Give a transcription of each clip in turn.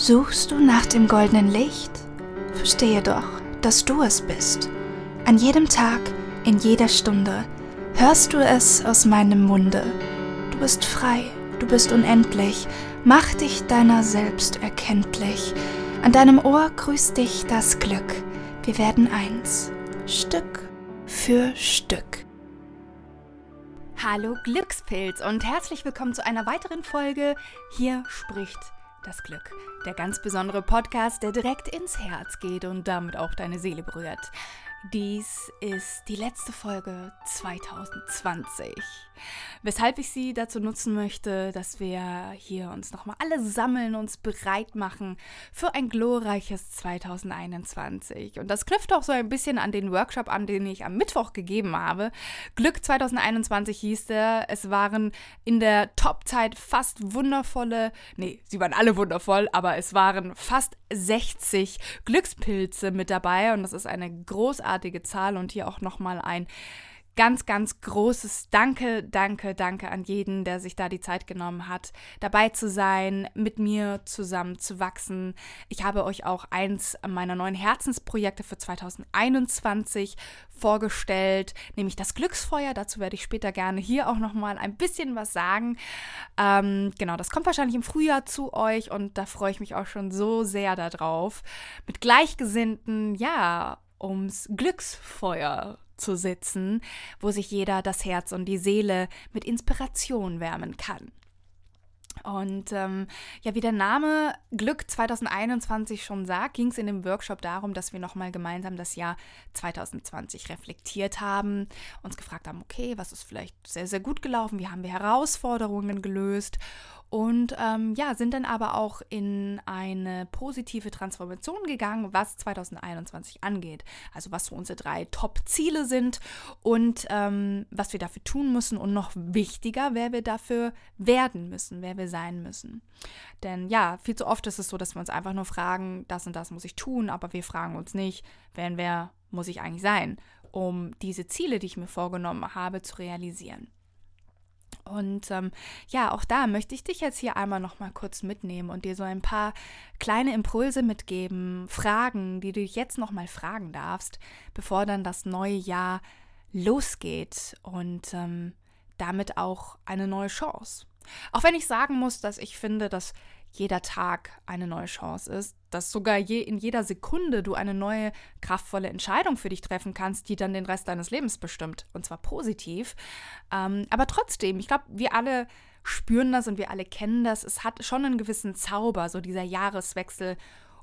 Suchst du nach dem goldenen Licht? Verstehe doch, dass du es bist. An jedem Tag, in jeder Stunde hörst du es aus meinem Munde. Du bist frei, du bist unendlich, mach dich deiner selbst erkenntlich. An deinem Ohr grüßt dich das Glück. Wir werden eins, Stück für Stück. Hallo Glückspilz und herzlich willkommen zu einer weiteren Folge. Hier spricht das Glück. Der ganz besondere Podcast, der direkt ins Herz geht und damit auch deine Seele berührt. Dies ist die letzte Folge 2020. Weshalb ich sie dazu nutzen möchte, dass wir hier uns nochmal alle sammeln, uns bereit machen für ein glorreiches 2021. Und das knüpft auch so ein bisschen an den Workshop an, den ich am Mittwoch gegeben habe. Glück 2021 hieß der. Es waren in der Top-Zeit fast wundervolle, nee, sie waren alle wundervoll, aber es waren fast 60 Glückspilze mit dabei und das ist eine großartige Zahl und hier auch nochmal ein ganz, ganz großes Danke, danke, danke an jeden, der sich da die Zeit genommen hat, dabei zu sein, mit mir zusammen zu wachsen. Ich habe euch auch eins meiner neuen Herzensprojekte für 2021 vorgestellt, nämlich das Glücksfeuer. Dazu werde ich später gerne hier auch nochmal ein bisschen was sagen. Ähm, genau, das kommt wahrscheinlich im Frühjahr zu euch und da freue ich mich auch schon so sehr darauf. Mit Gleichgesinnten, ja, ums Glücksfeuer zu sitzen, wo sich jeder das Herz und die Seele mit Inspiration wärmen kann. Und ähm, ja, wie der Name Glück 2021 schon sagt, ging es in dem Workshop darum, dass wir nochmal gemeinsam das Jahr 2020 reflektiert haben, uns gefragt haben, okay, was ist vielleicht sehr, sehr gut gelaufen, wie haben wir Herausforderungen gelöst und ähm, ja, sind dann aber auch in eine positive Transformation gegangen, was 2021 angeht. Also was so unsere drei Top-Ziele sind und ähm, was wir dafür tun müssen und noch wichtiger, wer wir dafür werden müssen, wer wir sein müssen. Denn ja, viel zu oft ist es so, dass wir uns einfach nur fragen, das und das muss ich tun, aber wir fragen uns nicht, wer und wer muss ich eigentlich sein, um diese Ziele, die ich mir vorgenommen habe, zu realisieren. Und ähm, ja, auch da möchte ich dich jetzt hier einmal noch mal kurz mitnehmen und dir so ein paar kleine Impulse mitgeben, Fragen, die du jetzt noch mal fragen darfst, bevor dann das neue Jahr losgeht und ähm, damit auch eine neue Chance. Auch wenn ich sagen muss, dass ich finde, dass jeder Tag eine neue Chance ist, dass sogar je, in jeder Sekunde du eine neue, kraftvolle Entscheidung für dich treffen kannst, die dann den Rest deines Lebens bestimmt. Und zwar positiv. Ähm, aber trotzdem, ich glaube, wir alle spüren das und wir alle kennen das. Es hat schon einen gewissen Zauber, so dieser Jahreswechsel.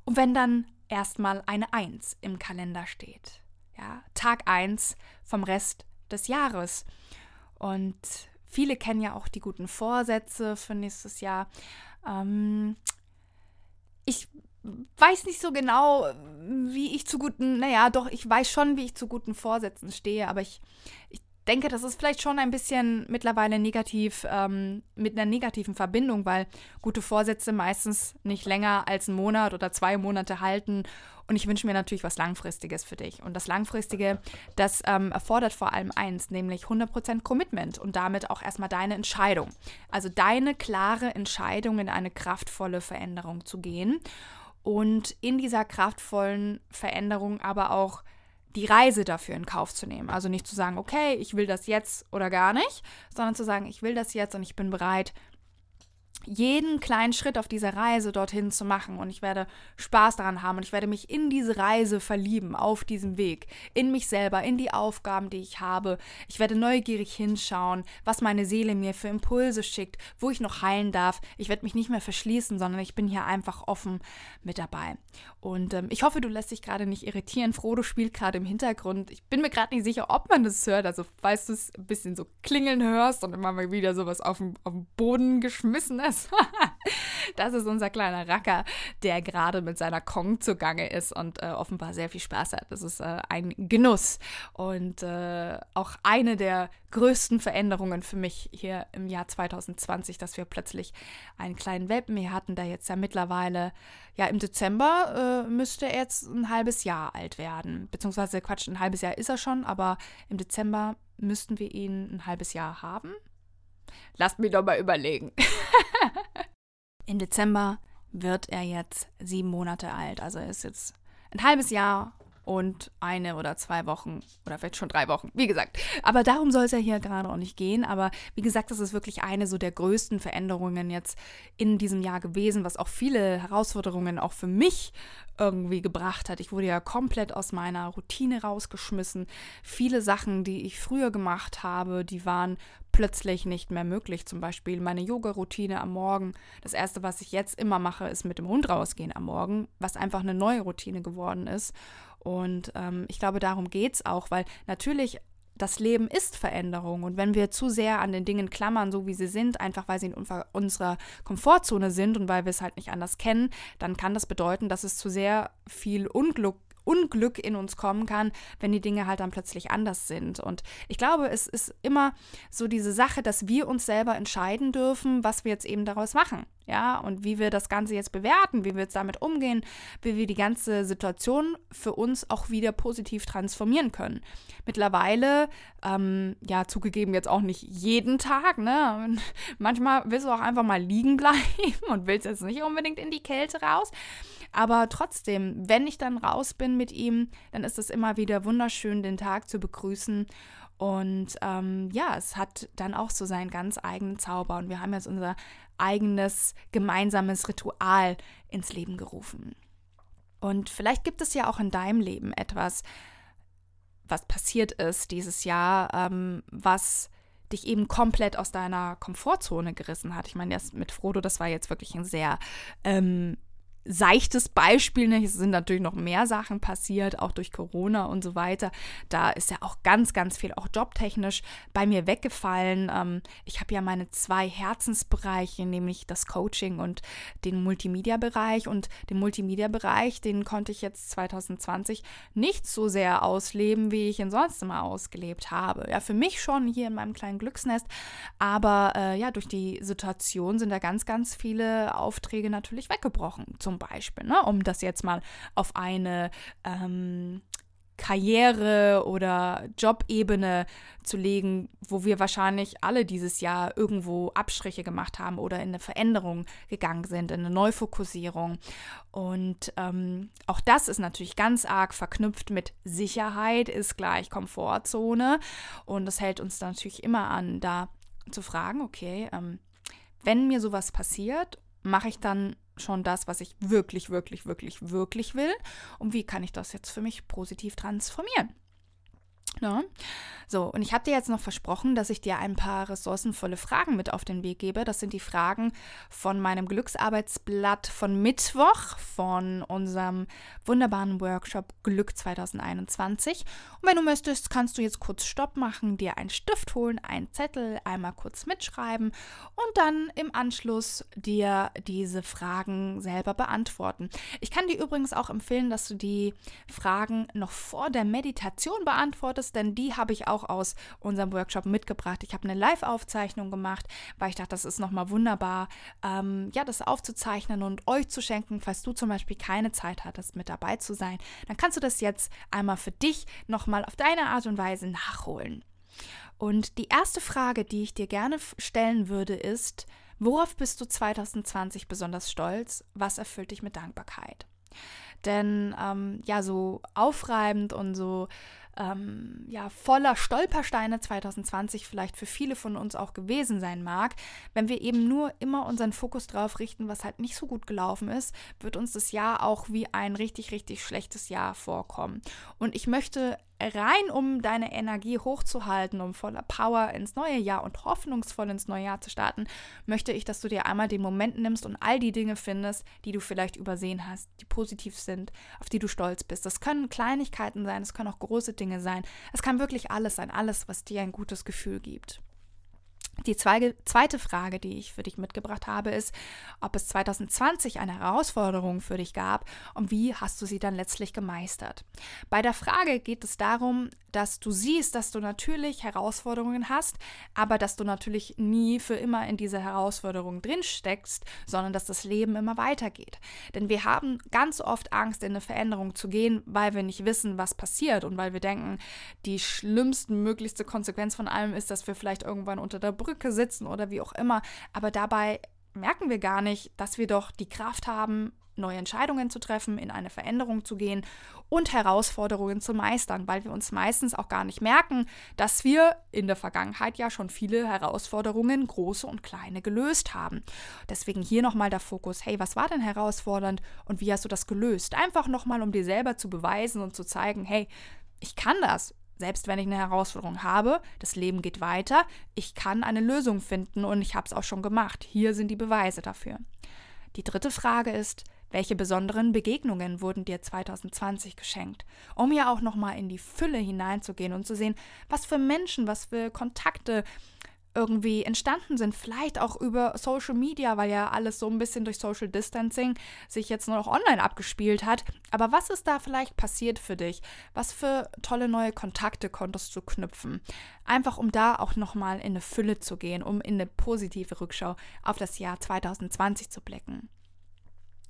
Und wenn dann erstmal eine Eins im Kalender steht. Ja, Tag 1 vom Rest des Jahres. Und viele kennen ja auch die guten Vorsätze für nächstes Jahr. Ähm, ich weiß nicht so genau, wie ich zu guten, naja, doch, ich weiß schon, wie ich zu guten Vorsätzen stehe, aber ich, ich denke, das ist vielleicht schon ein bisschen mittlerweile negativ, ähm, mit einer negativen Verbindung, weil gute Vorsätze meistens nicht länger als einen Monat oder zwei Monate halten. Und ich wünsche mir natürlich was Langfristiges für dich. Und das Langfristige, das ähm, erfordert vor allem eins, nämlich 100% Commitment und damit auch erstmal deine Entscheidung. Also deine klare Entscheidung in eine kraftvolle Veränderung zu gehen und in dieser kraftvollen Veränderung aber auch die Reise dafür in Kauf zu nehmen. Also nicht zu sagen, okay, ich will das jetzt oder gar nicht, sondern zu sagen, ich will das jetzt und ich bin bereit, jeden kleinen Schritt auf dieser Reise dorthin zu machen und ich werde Spaß daran haben und ich werde mich in diese Reise verlieben, auf diesem Weg, in mich selber, in die Aufgaben, die ich habe. Ich werde neugierig hinschauen, was meine Seele mir für Impulse schickt, wo ich noch heilen darf. Ich werde mich nicht mehr verschließen, sondern ich bin hier einfach offen mit dabei. Und ähm, ich hoffe, du lässt dich gerade nicht irritieren. Frodo spielt gerade im Hintergrund. Ich bin mir gerade nicht sicher, ob man das hört. Also, falls du es ein bisschen so klingeln hörst und immer mal wieder sowas auf dem Boden geschmissen ist, ist. das ist unser kleiner Racker, der gerade mit seiner Kong zugange ist und äh, offenbar sehr viel Spaß hat. Das ist äh, ein Genuss und äh, auch eine der größten Veränderungen für mich hier im Jahr 2020, dass wir plötzlich einen kleinen Welpen hier hatten, der jetzt ja mittlerweile, ja im Dezember äh, müsste er jetzt ein halbes Jahr alt werden. Beziehungsweise, Quatsch, ein halbes Jahr ist er schon, aber im Dezember müssten wir ihn ein halbes Jahr haben. Lasst mich doch mal überlegen. Im Dezember wird er jetzt sieben Monate alt. Also er ist jetzt ein halbes Jahr und eine oder zwei Wochen oder vielleicht schon drei Wochen, wie gesagt. Aber darum soll es ja hier gerade auch nicht gehen. Aber wie gesagt, das ist wirklich eine so der größten Veränderungen jetzt in diesem Jahr gewesen, was auch viele Herausforderungen auch für mich irgendwie gebracht hat. Ich wurde ja komplett aus meiner Routine rausgeschmissen. Viele Sachen, die ich früher gemacht habe, die waren plötzlich nicht mehr möglich. Zum Beispiel meine Yoga-Routine am Morgen. Das erste, was ich jetzt immer mache, ist mit dem Hund rausgehen am Morgen, was einfach eine neue Routine geworden ist. Und ähm, ich glaube, darum geht es auch, weil natürlich das Leben ist Veränderung. Und wenn wir zu sehr an den Dingen klammern, so wie sie sind, einfach weil sie in unserer Komfortzone sind und weil wir es halt nicht anders kennen, dann kann das bedeuten, dass es zu sehr viel Unglück Unglück in uns kommen kann, wenn die Dinge halt dann plötzlich anders sind. Und ich glaube, es ist immer so diese Sache, dass wir uns selber entscheiden dürfen, was wir jetzt eben daraus machen. Ja, und wie wir das Ganze jetzt bewerten, wie wir jetzt damit umgehen, wie wir die ganze Situation für uns auch wieder positiv transformieren können. Mittlerweile, ähm, ja, zugegeben jetzt auch nicht jeden Tag, ne? Und manchmal willst du auch einfach mal liegen bleiben und willst jetzt nicht unbedingt in die Kälte raus. Aber trotzdem, wenn ich dann raus bin mit ihm, dann ist es immer wieder wunderschön, den Tag zu begrüßen. Und ähm, ja, es hat dann auch so seinen ganz eigenen Zauber. Und wir haben jetzt unser eigenes gemeinsames Ritual ins Leben gerufen. Und vielleicht gibt es ja auch in deinem Leben etwas, was passiert ist dieses Jahr, ähm, was dich eben komplett aus deiner Komfortzone gerissen hat. Ich meine, das mit Frodo, das war jetzt wirklich ein sehr ähm, seichtes Beispiel. Ne? Es sind natürlich noch mehr Sachen passiert, auch durch Corona und so weiter. Da ist ja auch ganz, ganz viel, auch jobtechnisch, bei mir weggefallen. Ähm, ich habe ja meine zwei Herzensbereiche, nämlich das Coaching und den Multimedia-Bereich. Und den Multimedia-Bereich, den konnte ich jetzt 2020 nicht so sehr ausleben, wie ich ihn sonst immer ausgelebt habe. Ja, für mich schon hier in meinem kleinen Glücksnest. Aber äh, ja, durch die Situation sind da ganz, ganz viele Aufträge natürlich weggebrochen. Zum zum Beispiel, ne? um das jetzt mal auf eine ähm, Karriere- oder Jobebene zu legen, wo wir wahrscheinlich alle dieses Jahr irgendwo Abstriche gemacht haben oder in eine Veränderung gegangen sind, in eine Neufokussierung. Und ähm, auch das ist natürlich ganz arg verknüpft mit Sicherheit ist gleich Komfortzone. Und das hält uns natürlich immer an, da zu fragen, okay, ähm, wenn mir sowas passiert, mache ich dann schon das, was ich wirklich, wirklich, wirklich, wirklich will? Und wie kann ich das jetzt für mich positiv transformieren? Ja. So, und ich habe dir jetzt noch versprochen, dass ich dir ein paar ressourcenvolle Fragen mit auf den Weg gebe. Das sind die Fragen von meinem Glücksarbeitsblatt von Mittwoch, von unserem wunderbaren Workshop Glück 2021. Und wenn du möchtest, kannst du jetzt kurz Stopp machen, dir einen Stift holen, einen Zettel, einmal kurz mitschreiben und dann im Anschluss dir diese Fragen selber beantworten. Ich kann dir übrigens auch empfehlen, dass du die Fragen noch vor der Meditation beantwortest, denn die habe ich auch auch aus unserem Workshop mitgebracht. Ich habe eine Live-Aufzeichnung gemacht, weil ich dachte, das ist nochmal wunderbar, ähm, ja, das aufzuzeichnen und euch zu schenken, falls du zum Beispiel keine Zeit hattest, mit dabei zu sein. Dann kannst du das jetzt einmal für dich nochmal auf deine Art und Weise nachholen. Und die erste Frage, die ich dir gerne stellen würde, ist, worauf bist du 2020 besonders stolz? Was erfüllt dich mit Dankbarkeit? Denn ähm, ja, so aufreibend und so ähm, ja, voller Stolpersteine 2020 vielleicht für viele von uns auch gewesen sein mag, wenn wir eben nur immer unseren Fokus drauf richten, was halt nicht so gut gelaufen ist, wird uns das Jahr auch wie ein richtig, richtig schlechtes Jahr vorkommen. Und ich möchte rein, um deine Energie hochzuhalten, um voller Power ins neue Jahr und hoffnungsvoll ins neue Jahr zu starten, möchte ich, dass du dir einmal den Moment nimmst und all die Dinge findest, die du vielleicht übersehen hast, die positiv sind, auf die du stolz bist. Das können Kleinigkeiten sein, es können auch große Dinge sein. Es kann wirklich alles sein, alles, was dir ein gutes Gefühl gibt. Die zweite Frage, die ich für dich mitgebracht habe, ist, ob es 2020 eine Herausforderung für dich gab und wie hast du sie dann letztlich gemeistert. Bei der Frage geht es darum, dass du siehst, dass du natürlich Herausforderungen hast, aber dass du natürlich nie für immer in diese Herausforderungen drin steckst, sondern dass das Leben immer weitergeht. Denn wir haben ganz oft Angst, in eine Veränderung zu gehen, weil wir nicht wissen, was passiert und weil wir denken, die schlimmste möglichste Konsequenz von allem ist, dass wir vielleicht irgendwann unter der Brücke sitzen oder wie auch immer. Aber dabei merken wir gar nicht, dass wir doch die Kraft haben, neue Entscheidungen zu treffen, in eine Veränderung zu gehen und Herausforderungen zu meistern, weil wir uns meistens auch gar nicht merken, dass wir in der Vergangenheit ja schon viele Herausforderungen, große und kleine, gelöst haben. Deswegen hier nochmal der Fokus, hey, was war denn herausfordernd und wie hast du das gelöst? Einfach nochmal, um dir selber zu beweisen und zu zeigen, hey, ich kann das. Selbst wenn ich eine Herausforderung habe, das Leben geht weiter, ich kann eine Lösung finden und ich habe es auch schon gemacht. Hier sind die Beweise dafür. Die dritte Frage ist, welche besonderen Begegnungen wurden dir 2020 geschenkt? Um ja auch nochmal in die Fülle hineinzugehen und zu sehen, was für Menschen, was für Kontakte irgendwie entstanden sind. Vielleicht auch über Social Media, weil ja alles so ein bisschen durch Social Distancing sich jetzt nur noch online abgespielt hat. Aber was ist da vielleicht passiert für dich? Was für tolle neue Kontakte konntest du knüpfen? Einfach um da auch nochmal in eine Fülle zu gehen, um in eine positive Rückschau auf das Jahr 2020 zu blicken.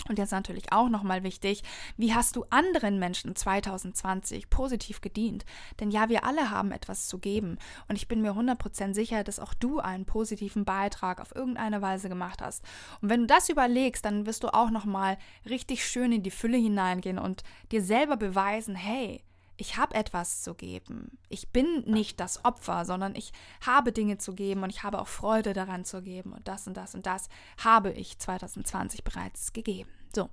Und jetzt natürlich auch nochmal wichtig, wie hast du anderen Menschen 2020 positiv gedient? Denn ja, wir alle haben etwas zu geben. Und ich bin mir 100% sicher, dass auch du einen positiven Beitrag auf irgendeine Weise gemacht hast. Und wenn du das überlegst, dann wirst du auch nochmal richtig schön in die Fülle hineingehen und dir selber beweisen, hey, ich habe etwas zu geben. Ich bin nicht das Opfer, sondern ich habe Dinge zu geben und ich habe auch Freude daran zu geben. Und das und das und das habe ich 2020 bereits gegeben. So,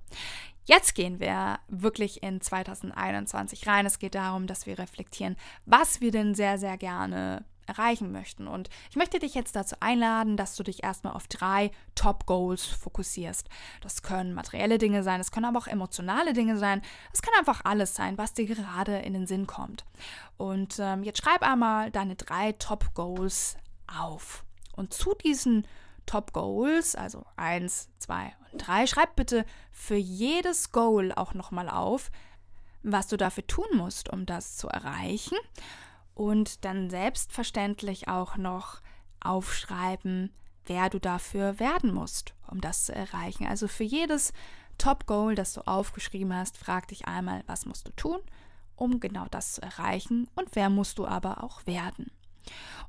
jetzt gehen wir wirklich in 2021 rein. Es geht darum, dass wir reflektieren, was wir denn sehr, sehr gerne erreichen möchten. Und ich möchte dich jetzt dazu einladen, dass du dich erstmal auf drei Top-Goals fokussierst. Das können materielle Dinge sein, es können aber auch emotionale Dinge sein. Es kann einfach alles sein, was dir gerade in den Sinn kommt. Und ähm, jetzt schreib einmal deine drei Top-Goals auf. Und zu diesen Top Goals, also 1, 2 und 3, schreib bitte für jedes Goal auch nochmal auf, was du dafür tun musst, um das zu erreichen und dann selbstverständlich auch noch aufschreiben, wer du dafür werden musst, um das zu erreichen. Also für jedes Top-Goal, das du aufgeschrieben hast, frag dich einmal, was musst du tun, um genau das zu erreichen und wer musst du aber auch werden.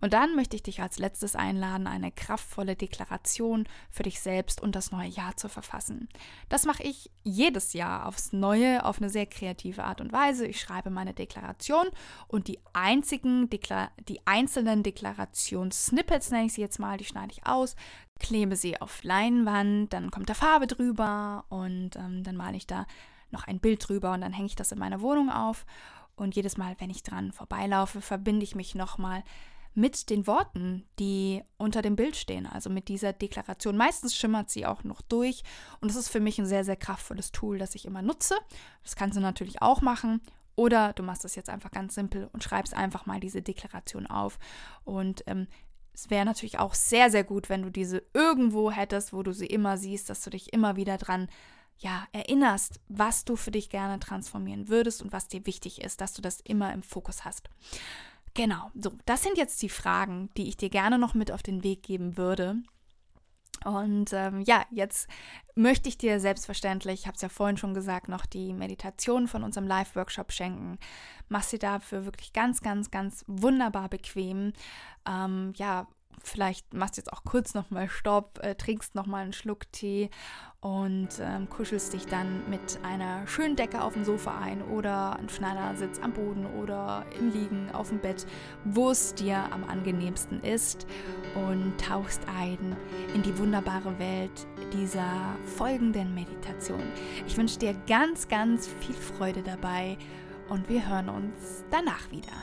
Und dann möchte ich dich als letztes einladen, eine kraftvolle Deklaration für dich selbst und das neue Jahr zu verfassen. Das mache ich jedes Jahr aufs Neue auf eine sehr kreative Art und Weise. Ich schreibe meine Deklaration und die einzigen, Dekla die einzelnen Deklarationssnippets, nenne ich sie jetzt mal, die schneide ich aus, klebe sie auf Leinwand, dann kommt da Farbe drüber und ähm, dann male ich da noch ein Bild drüber und dann hänge ich das in meiner Wohnung auf. Und jedes Mal, wenn ich dran vorbeilaufe, verbinde ich mich nochmal mit den Worten, die unter dem Bild stehen, also mit dieser Deklaration. Meistens schimmert sie auch noch durch und das ist für mich ein sehr, sehr kraftvolles Tool, das ich immer nutze. Das kannst du natürlich auch machen. Oder du machst das jetzt einfach ganz simpel und schreibst einfach mal diese Deklaration auf. Und ähm, es wäre natürlich auch sehr, sehr gut, wenn du diese irgendwo hättest, wo du sie immer siehst, dass du dich immer wieder dran ja, erinnerst, was du für dich gerne transformieren würdest und was dir wichtig ist, dass du das immer im Fokus hast. Genau, so, das sind jetzt die Fragen, die ich dir gerne noch mit auf den Weg geben würde. Und ähm, ja, jetzt möchte ich dir selbstverständlich, ich habe es ja vorhin schon gesagt, noch die Meditation von unserem Live-Workshop schenken. Mach sie dafür wirklich ganz, ganz, ganz wunderbar bequem. Ähm, ja, vielleicht machst du jetzt auch kurz nochmal Stopp, äh, trinkst nochmal einen Schluck Tee und ähm, kuschelst dich dann mit einer schönen Decke auf dem Sofa ein oder ein Schneidersitz am Boden oder im Liegen auf dem Bett, wo es dir am angenehmsten ist und tauchst ein in die wunderbare Welt dieser folgenden Meditation. Ich wünsche dir ganz, ganz viel Freude dabei und wir hören uns danach wieder.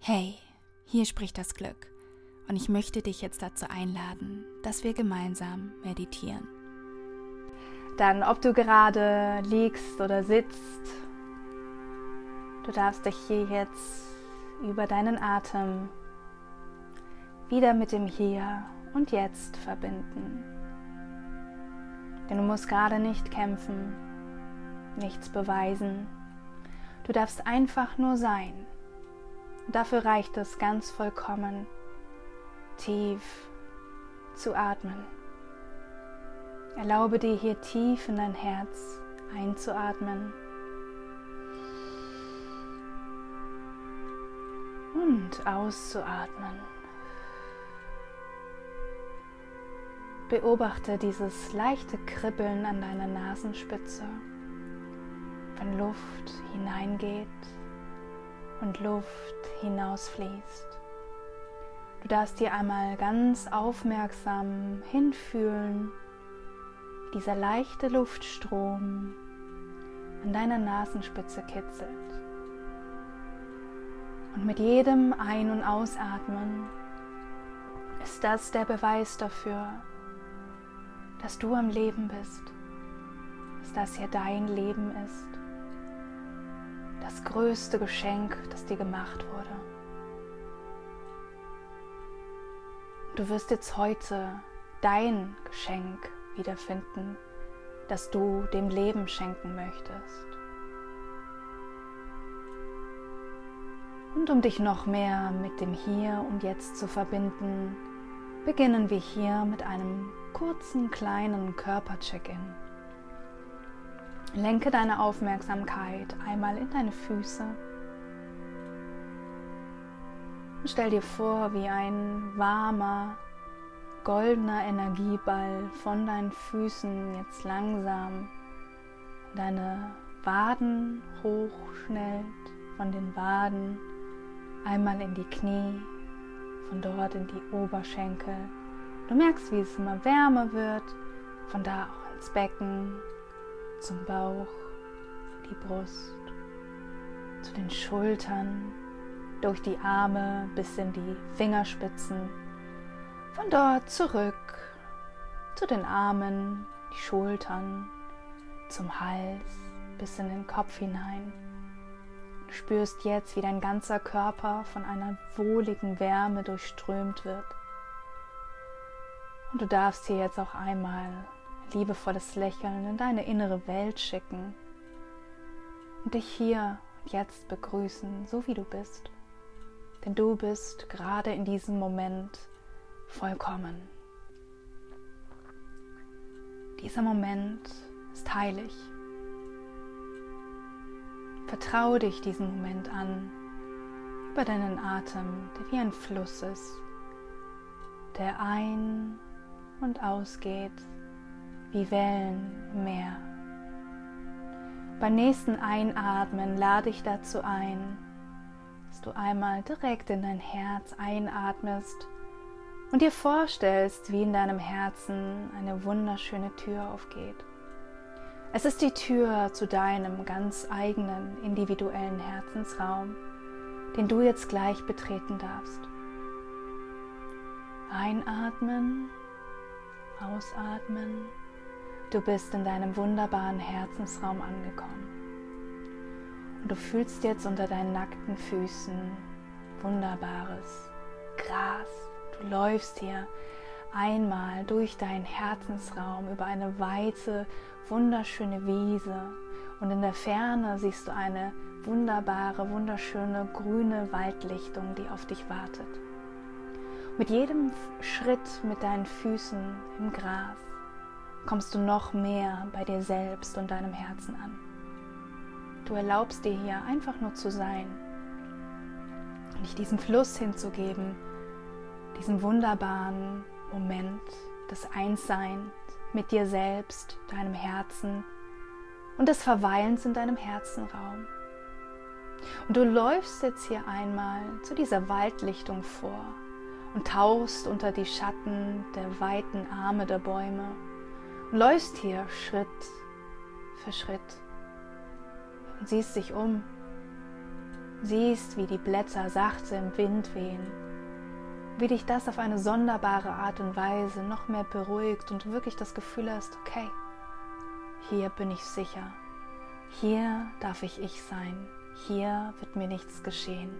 Hey, hier spricht das Glück und ich möchte dich jetzt dazu einladen, dass wir gemeinsam meditieren. Dann, ob du gerade liegst oder sitzt, du darfst dich hier jetzt über deinen Atem wieder mit dem Hier und Jetzt verbinden. Denn du musst gerade nicht kämpfen, nichts beweisen. Du darfst einfach nur sein Dafür reicht es ganz vollkommen, tief zu atmen. Erlaube dir hier tief in dein Herz einzuatmen und auszuatmen. Beobachte dieses leichte Kribbeln an deiner Nasenspitze, wenn Luft hineingeht und Luft hinausfließt. Du darfst dir einmal ganz aufmerksam hinfühlen, wie dieser leichte Luftstrom an deiner Nasenspitze kitzelt. Und mit jedem Ein- und Ausatmen ist das der Beweis dafür, dass du am Leben bist, dass das hier dein Leben ist, das größte Geschenk, das dir gemacht wurde. Du wirst jetzt heute dein Geschenk wiederfinden, das du dem Leben schenken möchtest. Und um dich noch mehr mit dem Hier und Jetzt zu verbinden, beginnen wir hier mit einem kurzen kleinen Körpercheck-in. Lenke deine Aufmerksamkeit einmal in deine Füße und stell dir vor, wie ein warmer, goldener Energieball von deinen Füßen jetzt langsam deine Waden hochschnellt, von den Waden einmal in die Knie, von dort in die Oberschenkel. Du merkst, wie es immer wärmer wird, von da auch ins Becken, zum Bauch, die Brust, zu den Schultern, durch die Arme bis in die Fingerspitzen, von dort zurück zu den Armen, die Schultern, zum Hals bis in den Kopf hinein. Du spürst jetzt, wie dein ganzer Körper von einer wohligen Wärme durchströmt wird. Und du darfst hier jetzt auch einmal liebevolles Lächeln in deine innere Welt schicken und dich hier und jetzt begrüßen, so wie du bist. Denn du bist gerade in diesem Moment vollkommen. Dieser Moment ist heilig. Vertraue dich diesen Moment an über deinen Atem, der wie ein Fluss ist, der ein- und ausgeht wie Wellen im Meer. Beim nächsten Einatmen lade ich dazu ein, dass du einmal direkt in dein Herz einatmest und dir vorstellst, wie in deinem Herzen eine wunderschöne Tür aufgeht. Es ist die Tür zu deinem ganz eigenen individuellen Herzensraum, den du jetzt gleich betreten darfst. Einatmen, ausatmen. Du bist in deinem wunderbaren Herzensraum angekommen. Und du fühlst jetzt unter deinen nackten Füßen wunderbares Gras. Du läufst hier einmal durch deinen Herzensraum über eine weite, wunderschöne Wiese und in der Ferne siehst du eine wunderbare, wunderschöne grüne Waldlichtung, die auf dich wartet. Mit jedem Schritt mit deinen Füßen im Gras kommst du noch mehr bei dir selbst und deinem Herzen an. Du erlaubst dir hier einfach nur zu sein und dich diesem Fluss hinzugeben, diesem wunderbaren Moment des Einsseins mit dir selbst, deinem Herzen und des Verweilens in deinem Herzenraum. Und du läufst jetzt hier einmal zu dieser Waldlichtung vor und tauchst unter die Schatten der weiten Arme der Bäume und läufst hier Schritt für Schritt siehst dich um, siehst, wie die Blätter sachte im Wind wehen, wie dich das auf eine sonderbare Art und Weise noch mehr beruhigt und wirklich das Gefühl hast, okay, hier bin ich sicher, hier darf ich ich sein, hier wird mir nichts geschehen.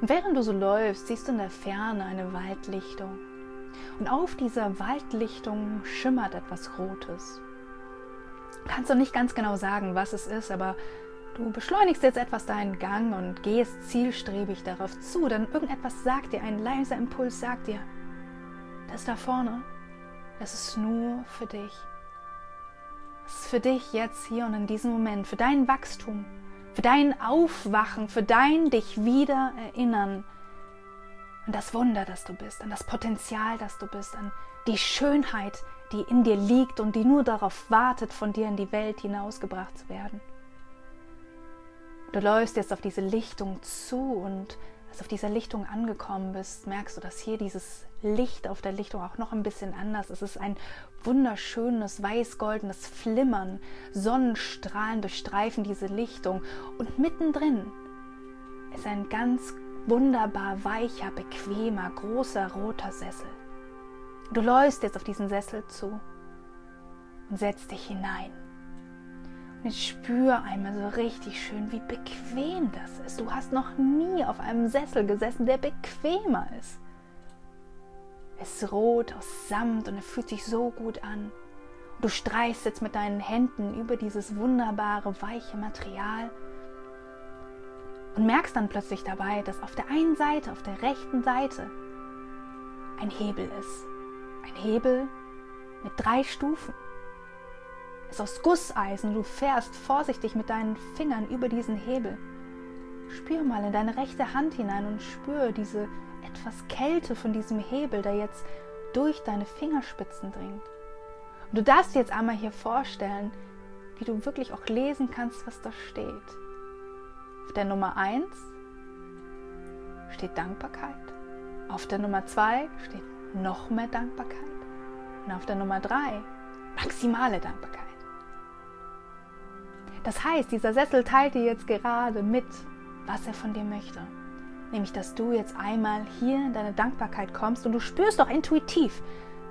Und während du so läufst, siehst du in der Ferne eine Waldlichtung. Und auf dieser Waldlichtung schimmert etwas Rotes. Kannst du nicht ganz genau sagen, was es ist, aber du beschleunigst jetzt etwas deinen Gang und gehst zielstrebig darauf zu, denn irgendetwas sagt dir, ein leiser Impuls sagt dir, das da vorne, das ist nur für dich. Das ist für dich jetzt hier und in diesem Moment, für dein Wachstum, für dein Aufwachen, für dein dich wieder erinnern an das Wunder, das du bist, an das Potenzial, das du bist, an die Schönheit, die in dir liegt und die nur darauf wartet, von dir in die Welt hinausgebracht zu werden. Du läufst jetzt auf diese Lichtung zu und als auf dieser Lichtung angekommen bist, merkst du, dass hier dieses Licht auf der Lichtung auch noch ein bisschen anders ist. Es ist ein wunderschönes weiß-goldenes Flimmern, Sonnenstrahlen durchstreifen diese Lichtung und mittendrin ist ein ganz wunderbar weicher, bequemer, großer roter Sessel. Du läufst jetzt auf diesen Sessel zu und setzt dich hinein. Und jetzt spür einmal so richtig schön, wie bequem das ist. Du hast noch nie auf einem Sessel gesessen, der bequemer ist. Es ist rot aus Samt und er fühlt sich so gut an. Du streichst jetzt mit deinen Händen über dieses wunderbare, weiche Material und merkst dann plötzlich dabei, dass auf der einen Seite, auf der rechten Seite, ein Hebel ist. Ein Hebel mit drei Stufen. Es ist aus Gusseisen. Du fährst vorsichtig mit deinen Fingern über diesen Hebel. Spür mal in deine rechte Hand hinein und spür diese etwas Kälte von diesem Hebel, der jetzt durch deine Fingerspitzen dringt. Und du darfst dir jetzt einmal hier vorstellen, wie du wirklich auch lesen kannst, was da steht. Auf der Nummer 1 steht Dankbarkeit. Auf der Nummer 2 steht noch mehr Dankbarkeit. Und auf der Nummer 3 maximale Dankbarkeit. Das heißt, dieser Sessel teilt dir jetzt gerade mit, was er von dir möchte. Nämlich, dass du jetzt einmal hier in deine Dankbarkeit kommst und du spürst doch intuitiv,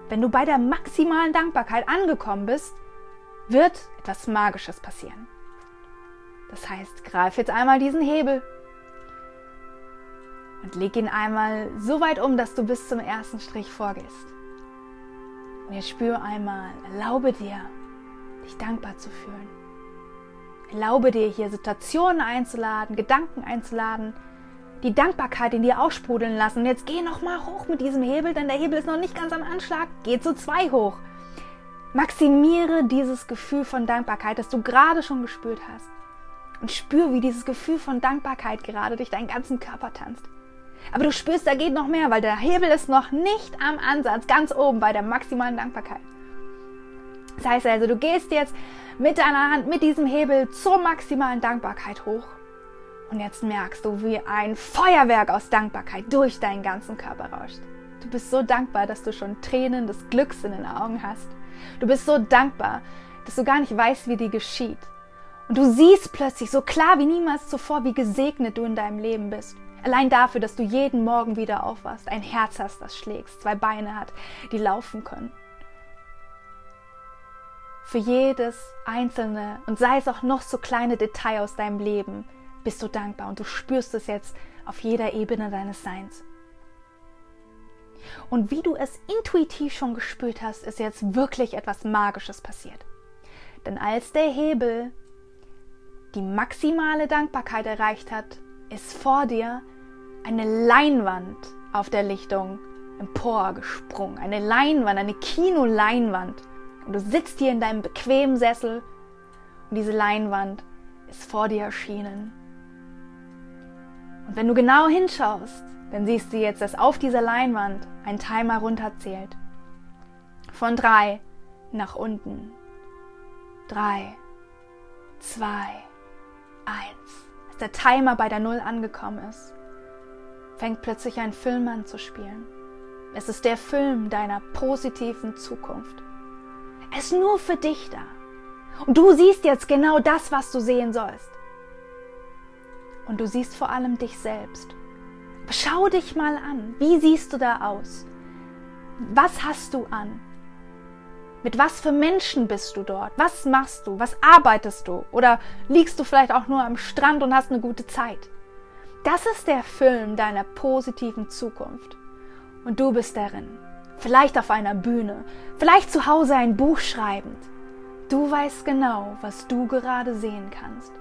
wenn du bei der maximalen Dankbarkeit angekommen bist, wird etwas Magisches passieren. Das heißt, greif jetzt einmal diesen Hebel und leg ihn einmal so weit um, dass du bis zum ersten Strich vorgehst. Und jetzt spür einmal, erlaube dir, dich dankbar zu fühlen. Erlaube dir hier Situationen einzuladen, Gedanken einzuladen, die Dankbarkeit in dir aussprudeln lassen. Und jetzt geh noch mal hoch mit diesem Hebel, denn der Hebel ist noch nicht ganz am Anschlag. Geh zu zwei hoch. Maximiere dieses Gefühl von Dankbarkeit, das du gerade schon gespürt hast. Und spür, wie dieses Gefühl von Dankbarkeit gerade durch deinen ganzen Körper tanzt. Aber du spürst, da geht noch mehr, weil der Hebel ist noch nicht am Ansatz, ganz oben bei der maximalen Dankbarkeit. Das heißt also, du gehst jetzt mit deiner Hand, mit diesem Hebel zur maximalen Dankbarkeit hoch. Und jetzt merkst du, wie ein Feuerwerk aus Dankbarkeit durch deinen ganzen Körper rauscht. Du bist so dankbar, dass du schon Tränen des Glücks in den Augen hast. Du bist so dankbar, dass du gar nicht weißt, wie die geschieht. Und du siehst plötzlich so klar wie niemals zuvor, wie gesegnet du in deinem Leben bist. Allein dafür, dass du jeden Morgen wieder aufwachst, ein Herz hast, das schlägt, zwei Beine hat, die laufen können für jedes einzelne und sei es auch noch so kleine Detail aus deinem Leben, bist du dankbar und du spürst es jetzt auf jeder Ebene deines Seins. Und wie du es intuitiv schon gespürt hast, ist jetzt wirklich etwas Magisches passiert. Denn als der Hebel die maximale Dankbarkeit erreicht hat, ist vor dir eine Leinwand auf der Lichtung emporgesprungen. Eine Leinwand, eine Kinoleinwand. Und du sitzt hier in deinem bequemen Sessel und diese Leinwand ist vor dir erschienen. Und wenn du genau hinschaust, dann siehst du jetzt, dass auf dieser Leinwand ein Timer runterzählt. Von drei nach unten. Drei, zwei, eins. Der Timer bei der Null angekommen ist, fängt plötzlich ein Film an zu spielen. Es ist der Film deiner positiven Zukunft. Er ist nur für dich da. Und du siehst jetzt genau das, was du sehen sollst. Und du siehst vor allem dich selbst. Schau dich mal an. Wie siehst du da aus? Was hast du an? Mit was für Menschen bist du dort? Was machst du? Was arbeitest du? Oder liegst du vielleicht auch nur am Strand und hast eine gute Zeit? Das ist der Film deiner positiven Zukunft. Und du bist darin vielleicht auf einer Bühne, vielleicht zu Hause ein Buch schreibend. Du weißt genau, was du gerade sehen kannst.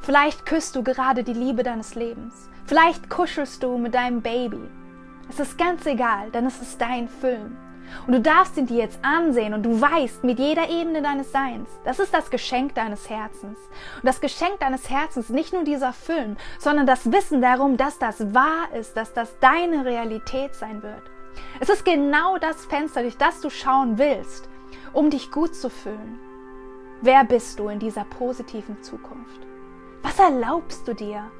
Vielleicht küsst du gerade die Liebe deines Lebens. Vielleicht kuschelst du mit deinem Baby. Es ist ganz egal, denn es ist dein Film. Und du darfst ihn dir jetzt ansehen und du weißt mit jeder Ebene deines Seins, das ist das Geschenk deines Herzens. Und das Geschenk deines Herzens, nicht nur dieser Film, sondern das Wissen darum, dass das wahr ist, dass das deine Realität sein wird. Es ist genau das Fenster, durch das du schauen willst, um dich gut zu fühlen. Wer bist du in dieser positiven Zukunft? Was erlaubst du dir?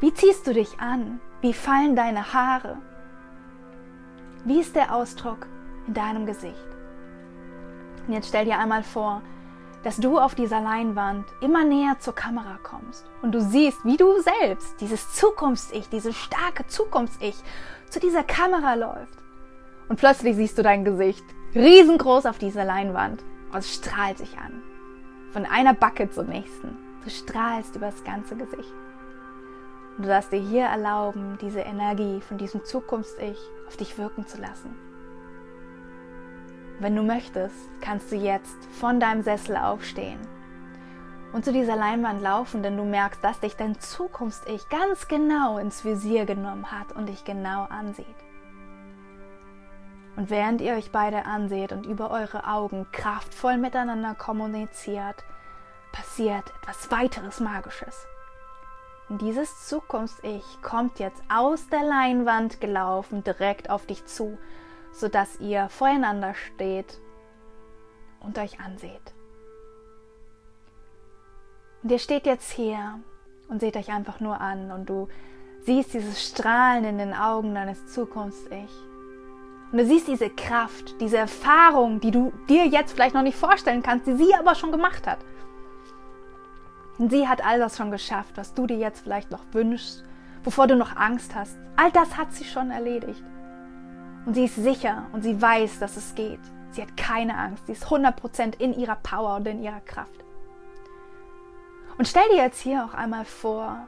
Wie ziehst du dich an? Wie fallen deine Haare? Wie ist der Ausdruck in deinem Gesicht? Und jetzt stell dir einmal vor, dass du auf dieser Leinwand immer näher zur Kamera kommst und du siehst, wie du selbst, dieses Zukunfts-Ich, dieses starke Zukunfts-Ich, zu dieser Kamera läuft. Und plötzlich siehst du dein Gesicht riesengroß auf dieser Leinwand und es strahlt sich an. Von einer Backe zur nächsten. Du strahlst über das ganze Gesicht. Und du darfst dir hier erlauben, diese Energie von diesem Zukunfts-Ich auf dich wirken zu lassen. Wenn du möchtest, kannst du jetzt von deinem Sessel aufstehen und zu dieser Leinwand laufen, denn du merkst, dass dich dein Zukunfts-Ich ganz genau ins Visier genommen hat und dich genau ansieht. Und während ihr euch beide anseht und über eure Augen kraftvoll miteinander kommuniziert, passiert etwas weiteres Magisches. Dieses Zukunfts-Ich kommt jetzt aus der Leinwand gelaufen direkt auf dich zu, sodass ihr voreinander steht und euch anseht. Und ihr steht jetzt hier und seht euch einfach nur an und du siehst dieses Strahlen in den Augen deines Zukunfts-Ich. Und du siehst diese Kraft, diese Erfahrung, die du dir jetzt vielleicht noch nicht vorstellen kannst, die sie aber schon gemacht hat. Und sie hat all das schon geschafft, was du dir jetzt vielleicht noch wünschst, wovor du noch Angst hast. All das hat sie schon erledigt. Und sie ist sicher und sie weiß, dass es geht. Sie hat keine Angst. Sie ist 100% in ihrer Power und in ihrer Kraft. Und stell dir jetzt hier auch einmal vor,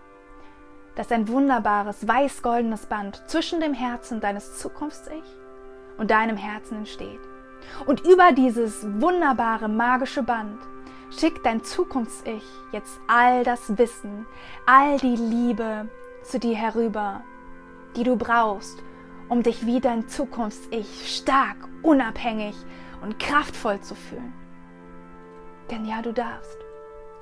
dass ein wunderbares weiß-goldenes Band zwischen dem Herzen deines Zukunfts-Ich und deinem Herzen entsteht. Und über dieses wunderbare magische Band schickt dein Zukunfts-Ich jetzt all das Wissen, all die Liebe zu dir herüber, die du brauchst, um dich wie dein Zukunfts-Ich stark, unabhängig und kraftvoll zu fühlen. Denn ja, du darfst.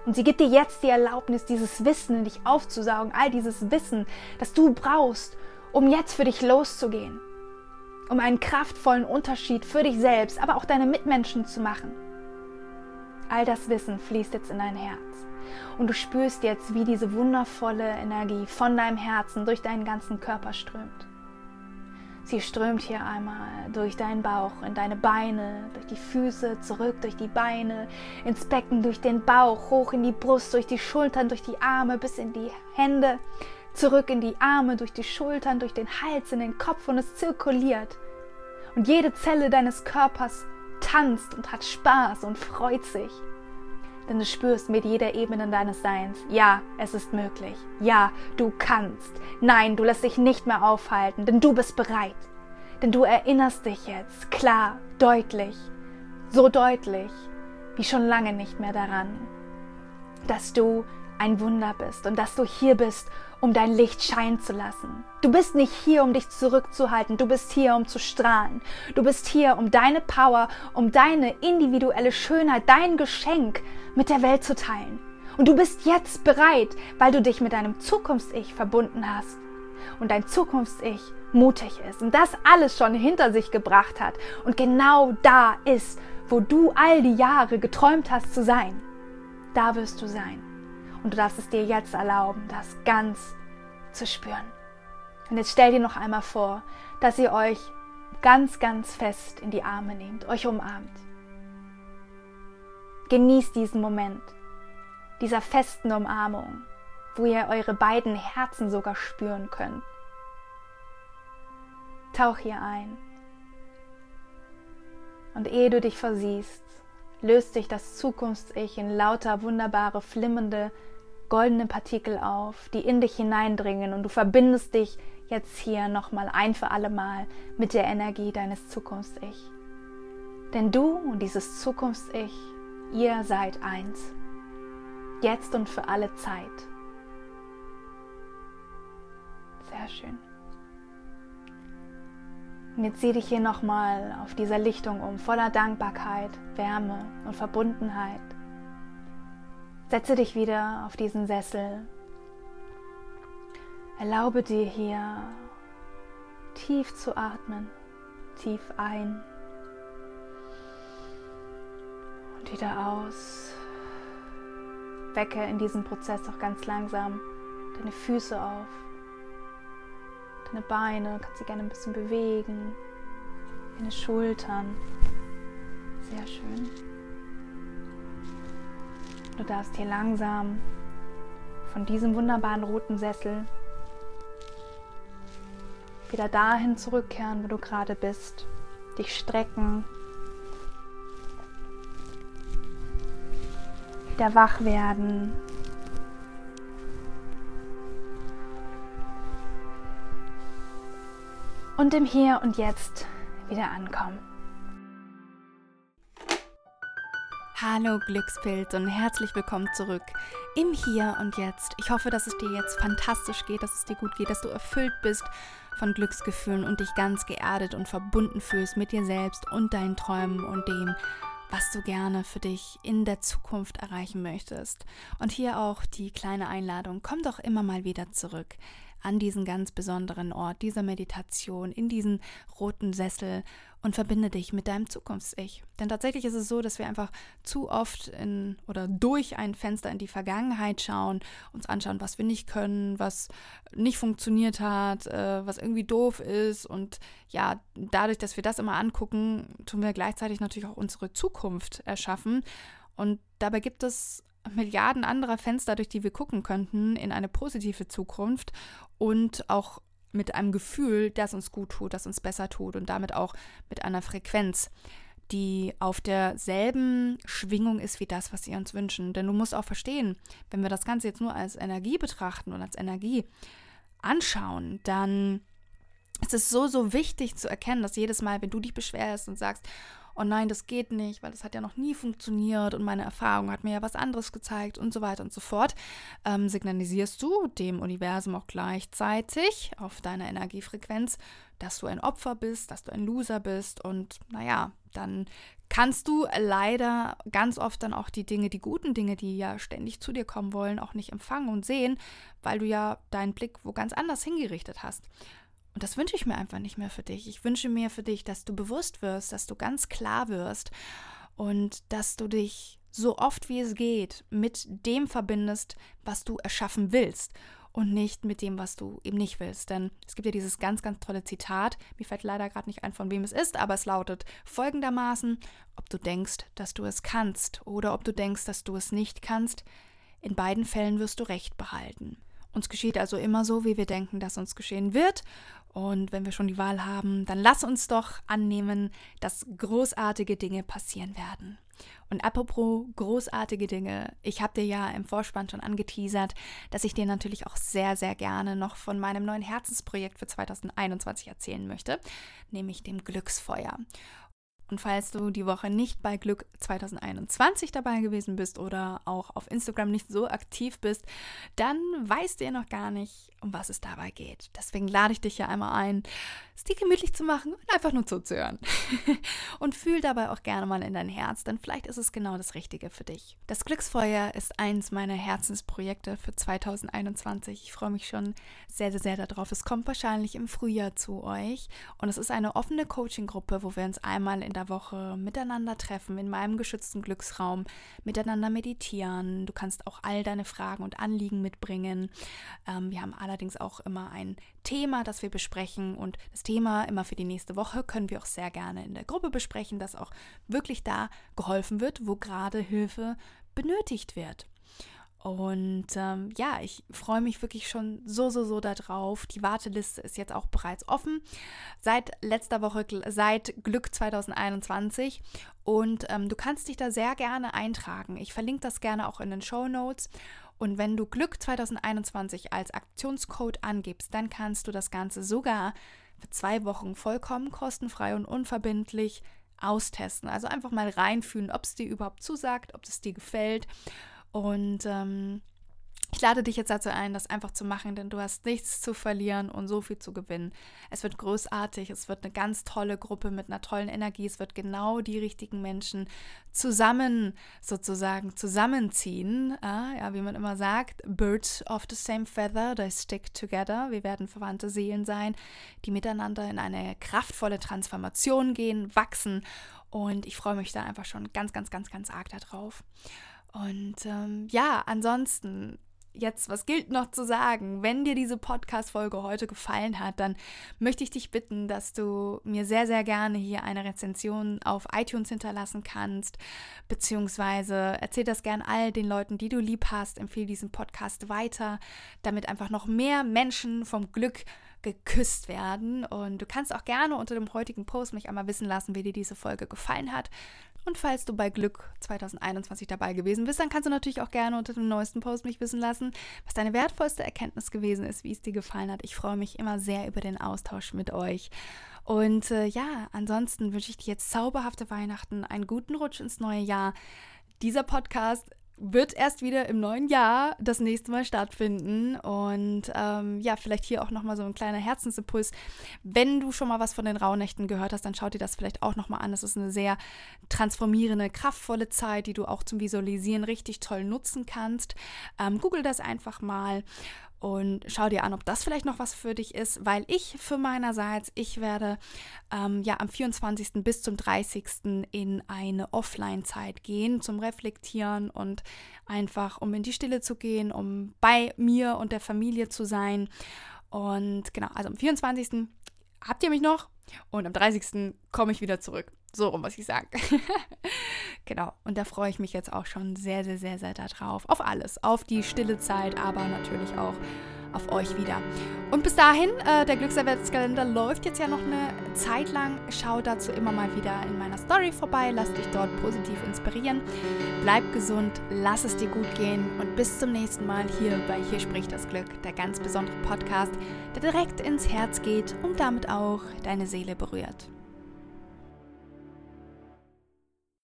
Und sie gibt dir jetzt die Erlaubnis, dieses Wissen in dich aufzusaugen, all dieses Wissen, das du brauchst, um jetzt für dich loszugehen um einen kraftvollen Unterschied für dich selbst, aber auch deine Mitmenschen zu machen. All das Wissen fließt jetzt in dein Herz. Und du spürst jetzt, wie diese wundervolle Energie von deinem Herzen durch deinen ganzen Körper strömt. Sie strömt hier einmal durch deinen Bauch, in deine Beine, durch die Füße, zurück durch die Beine, ins Becken, durch den Bauch, hoch in die Brust, durch die Schultern, durch die Arme, bis in die Hände, zurück in die Arme, durch die Schultern, durch den Hals, in den Kopf und es zirkuliert. Und jede Zelle deines Körpers tanzt und hat Spaß und freut sich. Denn du spürst mit jeder Ebene deines Seins, ja, es ist möglich. Ja, du kannst. Nein, du lässt dich nicht mehr aufhalten, denn du bist bereit. Denn du erinnerst dich jetzt klar, deutlich, so deutlich wie schon lange nicht mehr daran, dass du ein Wunder bist und dass du hier bist, um dein Licht scheinen zu lassen. Du bist nicht hier, um dich zurückzuhalten, du bist hier, um zu strahlen. Du bist hier, um deine Power, um deine individuelle Schönheit, dein Geschenk mit der Welt zu teilen. Und du bist jetzt bereit, weil du dich mit deinem Zukunfts-Ich verbunden hast und dein Zukunfts-Ich mutig ist und das alles schon hinter sich gebracht hat und genau da ist, wo du all die Jahre geträumt hast zu sein. Da wirst du sein. Und du darfst es dir jetzt erlauben, das ganz zu spüren. Und jetzt stell dir noch einmal vor, dass ihr euch ganz, ganz fest in die Arme nehmt, euch umarmt. Genießt diesen Moment dieser festen Umarmung, wo ihr eure beiden Herzen sogar spüren könnt. Tauch hier ein. Und ehe du dich versiehst, löst sich das Zukunfts-Ich in lauter wunderbare, flimmernde goldene Partikel auf, die in dich hineindringen und du verbindest dich jetzt hier nochmal ein für alle Mal mit der Energie deines Zukunfts-Ich. Denn du und dieses Zukunfts-Ich, ihr seid eins. Jetzt und für alle Zeit. Sehr schön. Und jetzt sieh dich hier nochmal auf dieser Lichtung um, voller Dankbarkeit, Wärme und Verbundenheit. Setze dich wieder auf diesen Sessel. Erlaube dir hier tief zu atmen, tief ein und wieder aus. Wecke in diesem Prozess auch ganz langsam deine Füße auf, deine Beine, kannst sie gerne ein bisschen bewegen, deine Schultern. Sehr schön. Du darfst hier langsam von diesem wunderbaren roten Sessel wieder dahin zurückkehren, wo du gerade bist, dich strecken, wieder wach werden. Und im Hier und Jetzt wieder ankommen. Hallo Glückspilz und herzlich willkommen zurück im Hier und Jetzt. Ich hoffe, dass es dir jetzt fantastisch geht, dass es dir gut geht, dass du erfüllt bist von Glücksgefühlen und dich ganz geerdet und verbunden fühlst mit dir selbst und deinen Träumen und dem, was du gerne für dich in der Zukunft erreichen möchtest. Und hier auch die kleine Einladung, komm doch immer mal wieder zurück an diesen ganz besonderen Ort dieser Meditation, in diesen roten Sessel und verbinde dich mit deinem Zukunfts-Ich. Denn tatsächlich ist es so, dass wir einfach zu oft in oder durch ein Fenster in die Vergangenheit schauen, uns anschauen, was wir nicht können, was nicht funktioniert hat, äh, was irgendwie doof ist. Und ja, dadurch, dass wir das immer angucken, tun wir gleichzeitig natürlich auch unsere Zukunft erschaffen. Und dabei gibt es Milliarden anderer Fenster, durch die wir gucken könnten in eine positive Zukunft und auch mit einem Gefühl, das uns gut tut, das uns besser tut und damit auch mit einer Frequenz, die auf derselben Schwingung ist wie das, was wir uns wünschen. Denn du musst auch verstehen, wenn wir das Ganze jetzt nur als Energie betrachten und als Energie anschauen, dann ist es so, so wichtig zu erkennen, dass jedes Mal, wenn du dich beschwerst und sagst, oh nein, das geht nicht, weil das hat ja noch nie funktioniert und meine Erfahrung hat mir ja was anderes gezeigt und so weiter und so fort, ähm, signalisierst du dem Universum auch gleichzeitig auf deiner Energiefrequenz, dass du ein Opfer bist, dass du ein Loser bist und naja, dann kannst du leider ganz oft dann auch die Dinge, die guten Dinge, die ja ständig zu dir kommen wollen, auch nicht empfangen und sehen, weil du ja deinen Blick wo ganz anders hingerichtet hast. Und das wünsche ich mir einfach nicht mehr für dich. Ich wünsche mir für dich, dass du bewusst wirst, dass du ganz klar wirst und dass du dich so oft wie es geht mit dem verbindest, was du erschaffen willst und nicht mit dem, was du eben nicht willst. Denn es gibt ja dieses ganz, ganz tolle Zitat, mir fällt leider gerade nicht ein, von wem es ist, aber es lautet folgendermaßen, ob du denkst, dass du es kannst oder ob du denkst, dass du es nicht kannst, in beiden Fällen wirst du recht behalten. Uns geschieht also immer so, wie wir denken, dass uns geschehen wird. Und wenn wir schon die Wahl haben, dann lass uns doch annehmen, dass großartige Dinge passieren werden. Und apropos großartige Dinge, ich habe dir ja im Vorspann schon angeteasert, dass ich dir natürlich auch sehr, sehr gerne noch von meinem neuen Herzensprojekt für 2021 erzählen möchte, nämlich dem Glücksfeuer. Und falls du die Woche nicht bei Glück 2021 dabei gewesen bist oder auch auf Instagram nicht so aktiv bist, dann weißt du ja noch gar nicht, um was es dabei geht. Deswegen lade ich dich ja einmal ein, es dir gemütlich zu machen und einfach nur zuzuhören. und fühl dabei auch gerne mal in dein Herz, denn vielleicht ist es genau das Richtige für dich. Das Glücksfeuer ist eins meiner Herzensprojekte für 2021. Ich freue mich schon sehr, sehr, sehr darauf. Es kommt wahrscheinlich im Frühjahr zu euch und es ist eine offene Coaching-Gruppe, wo wir uns einmal in der Woche miteinander treffen, in meinem geschützten Glücksraum, miteinander meditieren. Du kannst auch all deine Fragen und Anliegen mitbringen. Ähm, wir haben allerdings auch immer ein Thema, das wir besprechen und das Thema immer für die nächste Woche können wir auch sehr gerne in der Gruppe besprechen, dass auch wirklich da geholfen wird, wo gerade Hilfe benötigt wird. Und ähm, ja, ich freue mich wirklich schon so, so, so darauf. Die Warteliste ist jetzt auch bereits offen. Seit letzter Woche, seit Glück 2021. Und ähm, du kannst dich da sehr gerne eintragen. Ich verlinke das gerne auch in den Show Notes. Und wenn du Glück 2021 als Aktionscode angibst, dann kannst du das Ganze sogar für zwei Wochen vollkommen kostenfrei und unverbindlich austesten. Also einfach mal reinfühlen, ob es dir überhaupt zusagt, ob es dir gefällt. Und ähm, ich lade dich jetzt dazu ein, das einfach zu machen, denn du hast nichts zu verlieren und so viel zu gewinnen. Es wird großartig, es wird eine ganz tolle Gruppe mit einer tollen Energie, es wird genau die richtigen Menschen zusammen sozusagen zusammenziehen. Ah, ja, wie man immer sagt, birds of the same feather, they stick together. Wir werden verwandte Seelen sein, die miteinander in eine kraftvolle Transformation gehen, wachsen und ich freue mich da einfach schon ganz, ganz, ganz, ganz arg darauf. Und ähm, ja, ansonsten jetzt, was gilt noch zu sagen? Wenn dir diese Podcast-Folge heute gefallen hat, dann möchte ich dich bitten, dass du mir sehr, sehr gerne hier eine Rezension auf iTunes hinterlassen kannst, beziehungsweise erzähl das gern all den Leuten, die du lieb hast, empfehle diesen Podcast weiter, damit einfach noch mehr Menschen vom Glück geküsst werden. Und du kannst auch gerne unter dem heutigen Post mich einmal wissen lassen, wie dir diese Folge gefallen hat. Und falls du bei Glück 2021 dabei gewesen bist, dann kannst du natürlich auch gerne unter dem neuesten Post mich wissen lassen, was deine wertvollste Erkenntnis gewesen ist, wie es dir gefallen hat. Ich freue mich immer sehr über den Austausch mit euch. Und äh, ja, ansonsten wünsche ich dir jetzt zauberhafte Weihnachten, einen guten Rutsch ins neue Jahr. Dieser Podcast wird erst wieder im neuen Jahr das nächste Mal stattfinden. Und ähm, ja, vielleicht hier auch nochmal so ein kleiner Herzensimpuls. Wenn du schon mal was von den Rauhnächten gehört hast, dann schau dir das vielleicht auch nochmal an. Das ist eine sehr transformierende, kraftvolle Zeit, die du auch zum Visualisieren richtig toll nutzen kannst. Ähm, Google das einfach mal und schau dir an, ob das vielleicht noch was für dich ist, weil ich für meinerseits, ich werde ähm, ja am 24. bis zum 30. in eine Offline-Zeit gehen zum Reflektieren und einfach um in die Stille zu gehen, um bei mir und der Familie zu sein. Und genau, also am 24. habt ihr mich noch und am 30. komme ich wieder zurück. So rum, was ich sage. genau. Und da freue ich mich jetzt auch schon sehr, sehr, sehr, sehr darauf. Auf alles. Auf die stille Zeit, aber natürlich auch auf euch wieder. Und bis dahin, äh, der Glückserwärtskalender läuft jetzt ja noch eine Zeit lang. Schau dazu immer mal wieder in meiner Story vorbei. Lass dich dort positiv inspirieren. Bleib gesund, lass es dir gut gehen und bis zum nächsten Mal hier bei Hier spricht das Glück, der ganz besondere Podcast, der direkt ins Herz geht und damit auch deine Seele berührt.